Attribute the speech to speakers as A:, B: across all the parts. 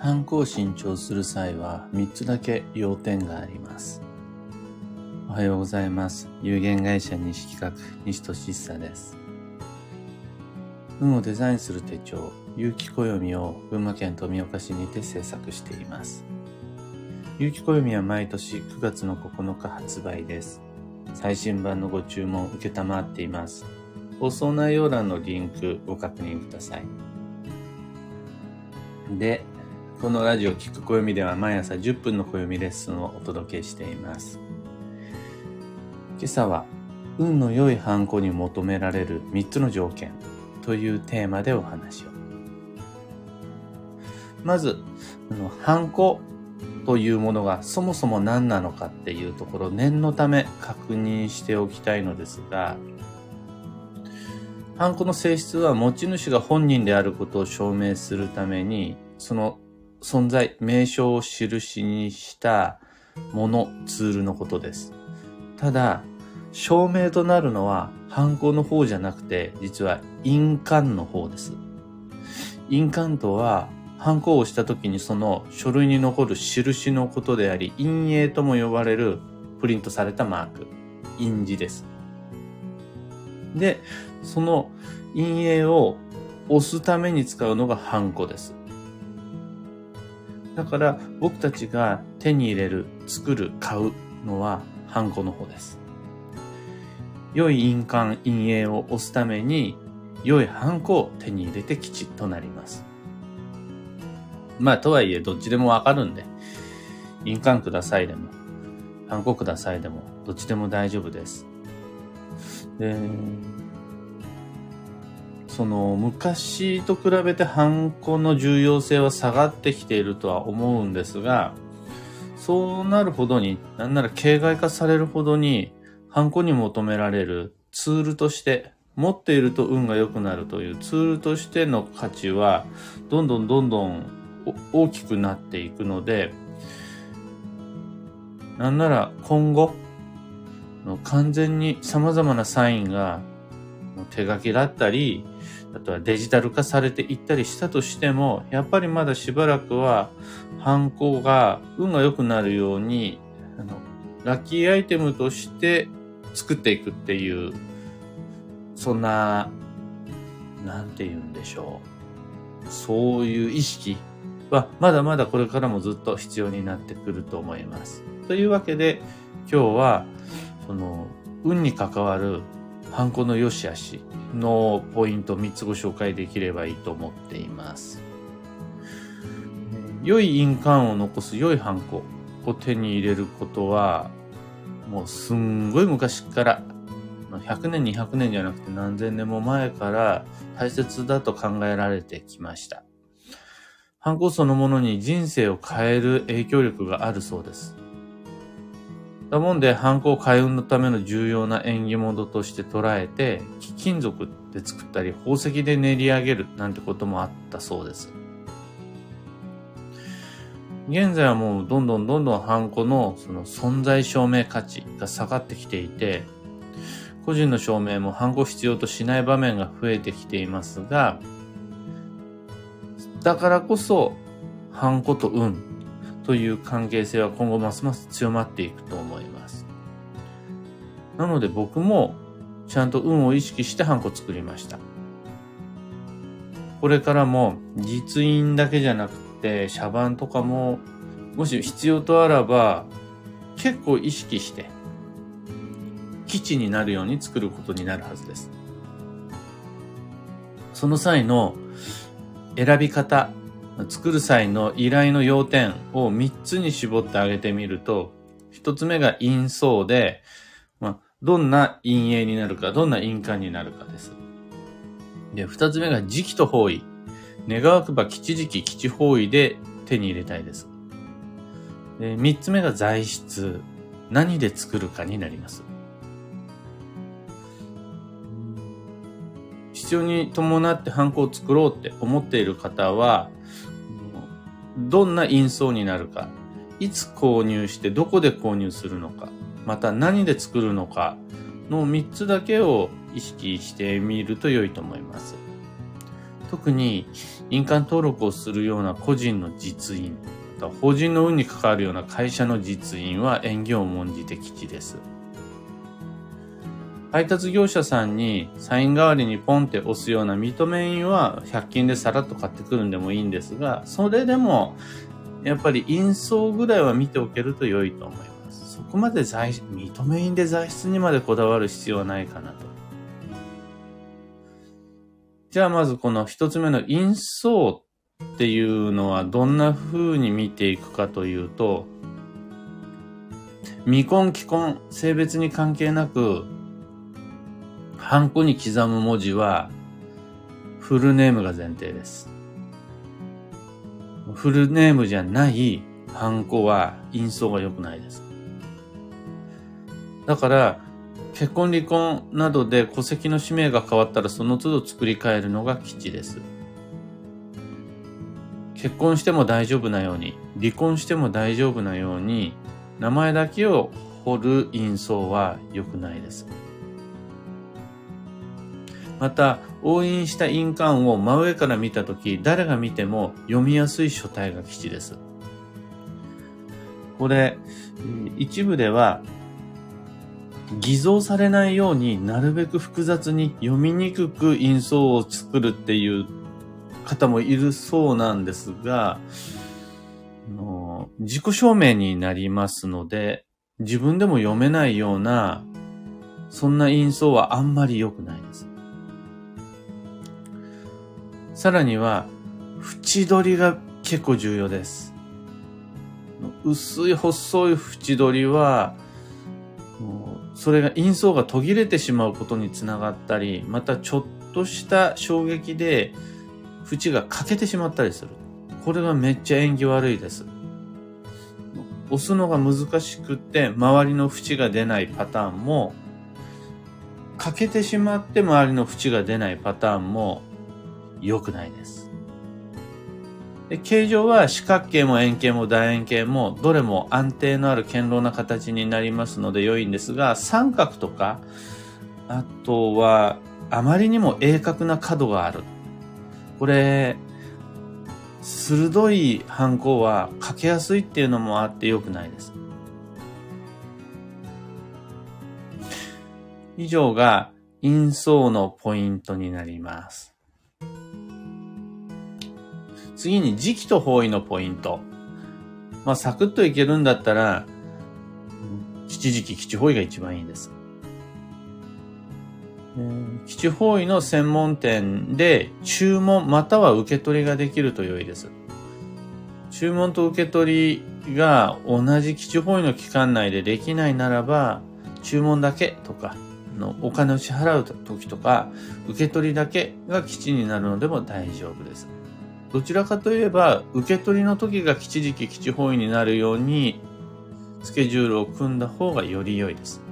A: ハンコを新調する際は3つだけ要点があります。おはようございます。有限会社西企画、西俊久です。運をデザインする手帳、有機暦を群馬県富岡市にて制作しています。有機暦は毎年9月の9日発売です。最新版のご注文受けたまっています。放送内容欄のリンクご確認ください。で、このラジオ聞く暦では毎朝10分の暦レッスンをお届けしています。今朝は運の良いハンコに求められる3つの条件というテーマでお話を。まず、ハンコというものがそもそも何なのかっていうところ念のため確認しておきたいのですが、ハンコの性質は持ち主が本人であることを証明するために、その存在、名称を印にしたもの、ツールのことです。ただ、証明となるのは、ハンコの方じゃなくて、実は印鑑の方です。印鑑とは、ハンコをした時にその書類に残る印のことであり、陰影とも呼ばれるプリントされたマーク、印字です。で、その陰影を押すために使うのがハンコです。だから僕たちが手に入れる、作る、買うのはハンコの方です。良い印鑑、陰影を押すために良いハンコを手に入れてきちっとなります。まあとはいえどっちでもわかるんで、印鑑くださいでも、ハンコくださいでも、どっちでも大丈夫です。で、その昔と比べてハンコの重要性は下がってきているとは思うんですが、そうなるほどに、なんなら形骸化されるほどに、ハンコに求められるツールとして、持っていると運が良くなるというツールとしての価値は、どんどんどんどん大きくなっていくので、なんなら今後、完全に様々なサインが手書きだったり、あとはデジタル化されていったりしたとしても、やっぱりまだしばらくは、犯行が運が良くなるように、あの、ラッキーアイテムとして作っていくっていう、そんな、なんて言うんでしょう。そういう意識は、まだまだこれからもずっと必要になってくると思います。というわけで、今日は、その、運に関わるハンコの良し悪しのポイント3つご紹介できればいいと思っています。良い印鑑を残す良いハンコを手に入れることは、もうすんごい昔から、100年200年じゃなくて何千年も前から大切だと考えられてきました。ハンコそのものに人生を変える影響力があるそうです。だもんで、犯行開運のための重要な縁起物として捉えて、貴金属で作ったり、宝石で練り上げるなんてこともあったそうです。現在はもうどんどんどんどんハンコのその存在証明価値が下がってきていて、個人の証明もハンコ必要としない場面が増えてきていますが、だからこそ、ハンコと運という関係性は今後ますます強まっていくと思。なので僕もちゃんと運を意識してハンコ作りました。これからも実印だけじゃなくて、シャバンとかも、もし必要とあらば、結構意識して、基地になるように作ることになるはずです。その際の選び方作る際の依頼の要点を3つに絞ってあげてみると、1つ目が陰相で、どんな陰影になるか、どんな印鑑になるかです。で、2つ目が時期と方位。願わくば吉時期、吉方位で手に入れたいです。で、3つ目が材質。何で作るかになります。必要に伴ってハンコを作ろうって思っている方は、どんな印相になるか、いつ購入してどこで購入するのか、また何で作るのかの3つだけを意識してみると良いと思います。特に印鑑登録をするような個人の実印、法人の運に関わるような会社の実印は縁起を重んじて吉です。配達業者さんにサイン代わりにポンって押すような認め印は100均でさらっと買ってくるんでもいいんですが、それでもやっぱり印相ぐらいは見ておけると良いと思います。そこまで在認め印で材質にまでこだわる必要はないかなと。じゃあまずこの一つ目の印相っていうのはどんな風に見ていくかというと、未婚、既婚、性別に関係なくハンコに刻む文字は、フルネームが前提です。フルネームじゃないハンコは印象が良くないです。だから、結婚離婚などで戸籍の氏名が変わったらその都度作り変えるのが基地です。結婚しても大丈夫なように、離婚しても大丈夫なように、名前だけを彫る印象は良くないです。また、押印した印鑑を真上から見たとき、誰が見ても読みやすい書体が基地です。これ、一部では、偽造されないようになるべく複雑に読みにくく印象を作るっていう方もいるそうなんですが、自己証明になりますので、自分でも読めないような、そんな印象はあんまり良くないです。さらには、縁取りが結構重要です。薄い細い縁取りは、それが印象が途切れてしまうことにつながったり、またちょっとした衝撃で縁が欠けてしまったりする。これがめっちゃ縁起悪いです。押すのが難しくって周りの縁が出ないパターンも、欠けてしまって周りの縁が出ないパターンも良くないです。で形状は四角形も円形も楕円形もどれも安定のある堅牢な形になりますので良いんですが三角とかあとはあまりにも鋭角な角がある。これ鋭いハンコはかけやすいっていうのもあって良くないです。以上が印相のポイントになります。次に時期と方位のポイント。まあ、サクッといけるんだったら、吉時期、吉方位が一番いいです。吉方位の専門店で注文または受け取りができると良いです。注文と受け取りが同じ基地方位の期間内でできないならば、注文だけとか、のお金を支払う時とか、受け取りだけが基地になるのでも大丈夫です。どちらかといえば、受け取りの時が基地時期、基地方位になるように、スケジュールを組んだ方がより良いです。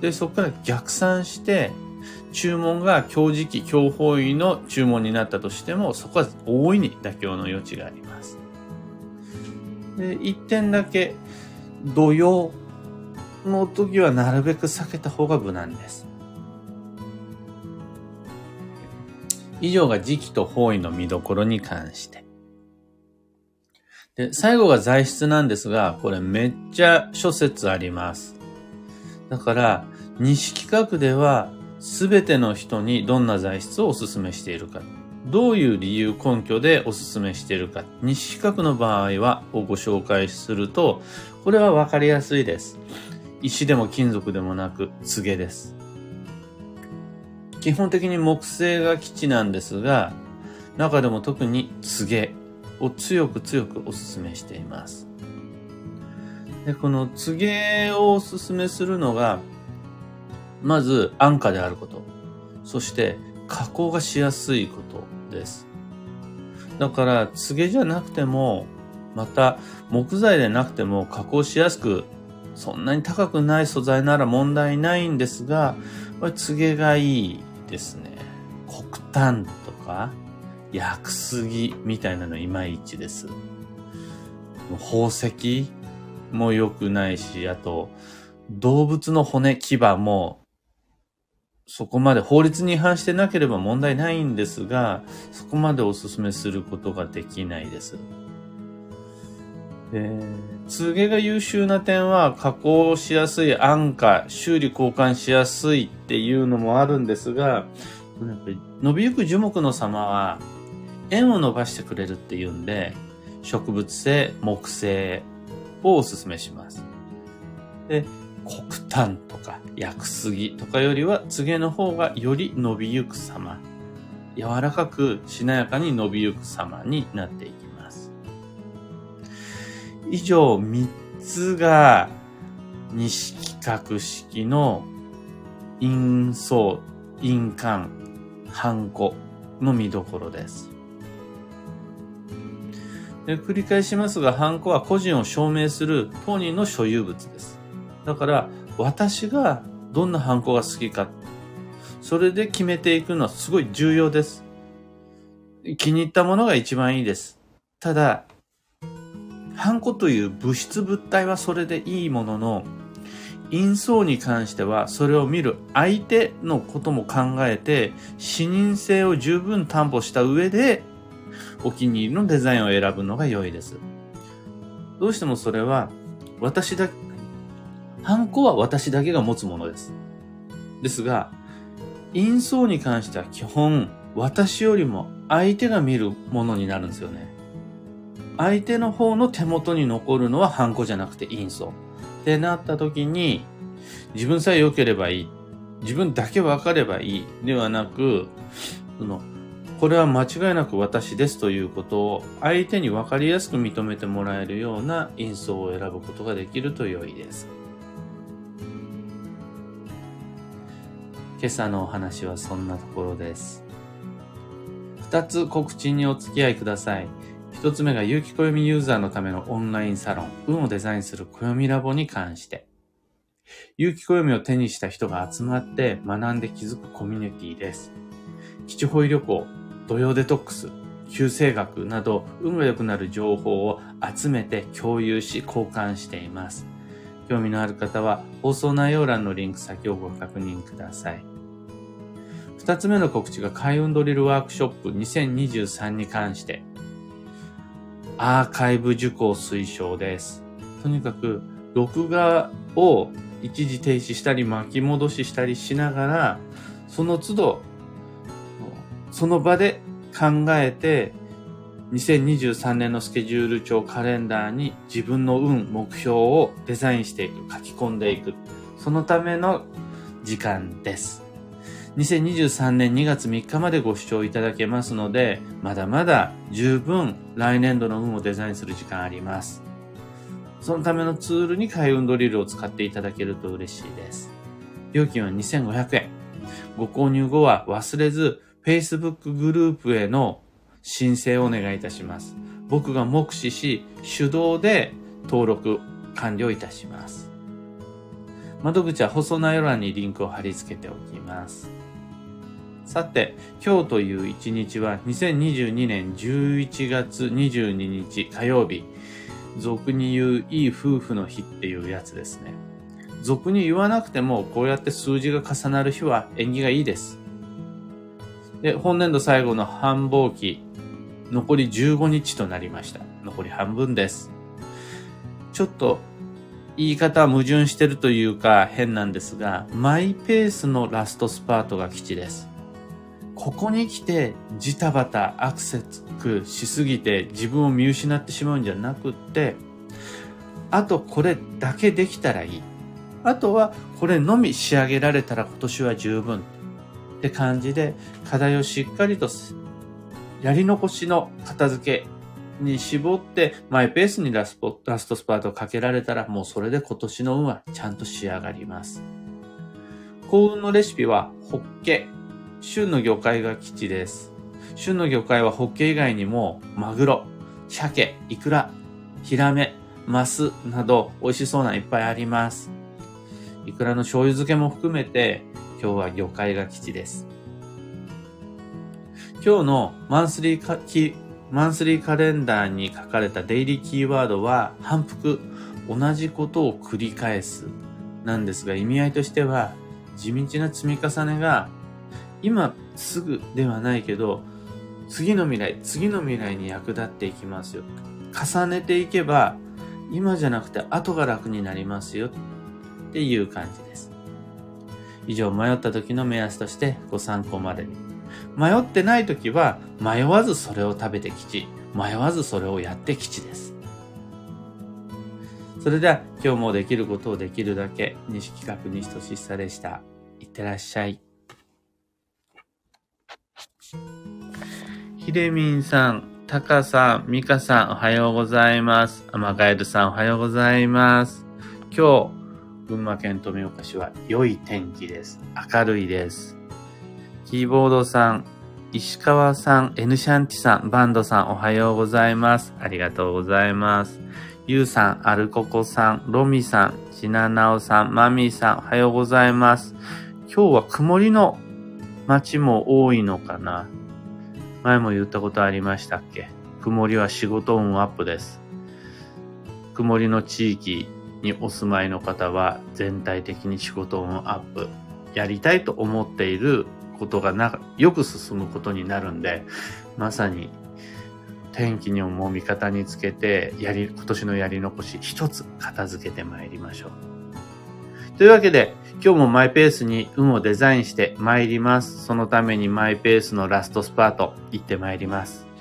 A: で、そこから逆算して、注文が今日時期、今日方位の注文になったとしても、そこは大いに妥協の余地があります。で、一点だけ、土曜の時はなるべく避けた方が無難です。以上が時期と方位の見どころに関して。で、最後が材質なんですが、これめっちゃ諸説あります。だから、西企画では全ての人にどんな材質をお勧めしているか。どういう理由根拠でお勧めしているか。西企画の場合は、をご紹介すると、これはわかりやすいです。石でも金属でもなく、告げです。基本的に木星が基地なんですが、中でも特に告げを強く強くお勧めしています。で、この告げをお勧めするのが、まず安価であること。そして加工がしやすいことです。だから、告げじゃなくても、また木材でなくても加工しやすく、そんなに高くない素材なら問題ないんですが、告げがいいですね。黒炭とか、薬杉みたいなのいまいちです。宝石も良くないし、あと、動物の骨、牙もそこまで法律に違反してなければ問題ないんですが、そこまでお勧めすることができないです。えー、通ゲが優秀な点は加工しやすい安価、修理交換しやすいっていうのもあるんですが、やっぱり伸びゆく樹木の様は円を伸ばしてくれるっていうんで、植物性、木製をお勧めします。で、黒炭とか薬杉とかよりは、つげの方がより伸びゆく様、柔らかくしなやかに伸びゆく様になっていきます。以上3つが西企画式の印相、印鑑、ハンコの見どころです。で繰り返しますが、ハンコは個人を証明する当人の所有物です。だから、私がどんなハンコが好きか、それで決めていくのはすごい重要です。気に入ったものが一番いいです。ただ、ハンコという物質物体はそれでいいものの、因相に関してはそれを見る相手のことも考えて、視認性を十分担保した上で、お気に入りのデザインを選ぶのが良いです。どうしてもそれは、私だハンコは私だけが持つものです。ですが、因相に関しては基本、私よりも相手が見るものになるんですよね。相手の方の手元に残るのはハンコじゃなくて因相。ってなった時に、自分さえ良ければいい。自分だけ分かればいい。ではなく、その、これは間違いなく私ですということを相手に分かりやすく認めてもらえるような因相を選ぶことができると良いです。今朝のお話はそんなところです。二つ告知にお付き合いください。一つ目が有機暦ユーザーのためのオンラインサロン、運をデザインする暦ラボに関して。有機暦を手にした人が集まって学んで気づくコミュニティです。基地保医旅行、土曜デトックス、旧生学など運が良くなる情報を集めて共有し交換しています。興味のある方は放送内容欄のリンク先をご確認ください。二つ目の告知が開運ドリルワークショップ2023に関して、アーカイブ受講推奨です。とにかく、録画を一時停止したり巻き戻ししたりしながら、その都度、その場で考えて、2023年のスケジュール帳カレンダーに自分の運、目標をデザインしていく、書き込んでいく。そのための時間です。2023年2月3日までご視聴いただけますので、まだまだ十分来年度の運をデザインする時間あります。そのためのツールに開運ドリルを使っていただけると嬉しいです。料金は2500円。ご購入後は忘れず、Facebook グループへの申請をお願いいたします。僕が目視し、手動で登録完了いたします。窓口は細内容欄にリンクを貼り付けておきます。さて、今日という一日は2022年11月22日火曜日。俗に言ういい夫婦の日っていうやつですね。俗に言わなくてもこうやって数字が重なる日は縁起がいいです。で、本年度最後の繁忙期、残り15日となりました。残り半分です。ちょっと言い方は矛盾してるというか変なんですが、マイペースのラストスパートが基地です。ここに来てジタバタアクセスしすぎて自分を見失ってしまうんじゃなくって、あとこれだけできたらいい。あとはこれのみ仕上げられたら今年は十分って感じで課題をしっかりとやり残しの片付けに絞ってマイペースにラスポラストスパートをかけられたらもうそれで今年の運はちゃんと仕上がります。幸運のレシピはホッケ、旬の魚介が基地です。旬の魚介はホッケ以外にも、マグロ、鮭、イクラ、ヒラメ、マスなど美味しそうないっぱいあります。イクラの醤油漬けも含めて、今日は魚介が基地です。今日のマンスリーカマンスリーカレンダーに書かれたデイリーキーワードは反復、同じことを繰り返すなんですが意味合いとしては地道な積み重ねが、今すぐではないけど、次の未来、次の未来に役立っていきますよ。重ねていけば、今じゃなくて後が楽になりますよっていう感じです。以上、迷った時の目安としてご参考までに。迷ってない時は、迷わずそれを食べて吉。迷わずそれをやって吉です。それでは、今日もできることをできるだけ、西企画西俊久でした。いってらっしゃい。ひでみんさん、たかさん、みかさん、おはようございます。アマガエルさん、おはようございます。今日、群馬県富岡市は良い天気です。明るいです。キーボードさん、石川さん、N シャンティさん、バンドさん、おはようございます。ありがとうございます。ゆうさん、アルココさん、ロミさん、シナナオさん、マミーさん、おはようございます。今日は曇りの街も多いのかな？前も言ったことありましたっけ？曇りは仕事運アップです。曇りの地域にお住まいの方は全体的に仕事運アップ。やりたいと思っていることがなよく進むことになるんで、まさに天気にも味方につけて、やり、今年のやり残し一つ片付けてまいりましょう。というわけで、今日もマイペースに運をデザインして参ります。そのためにマイペースのラストスパート行って参ります。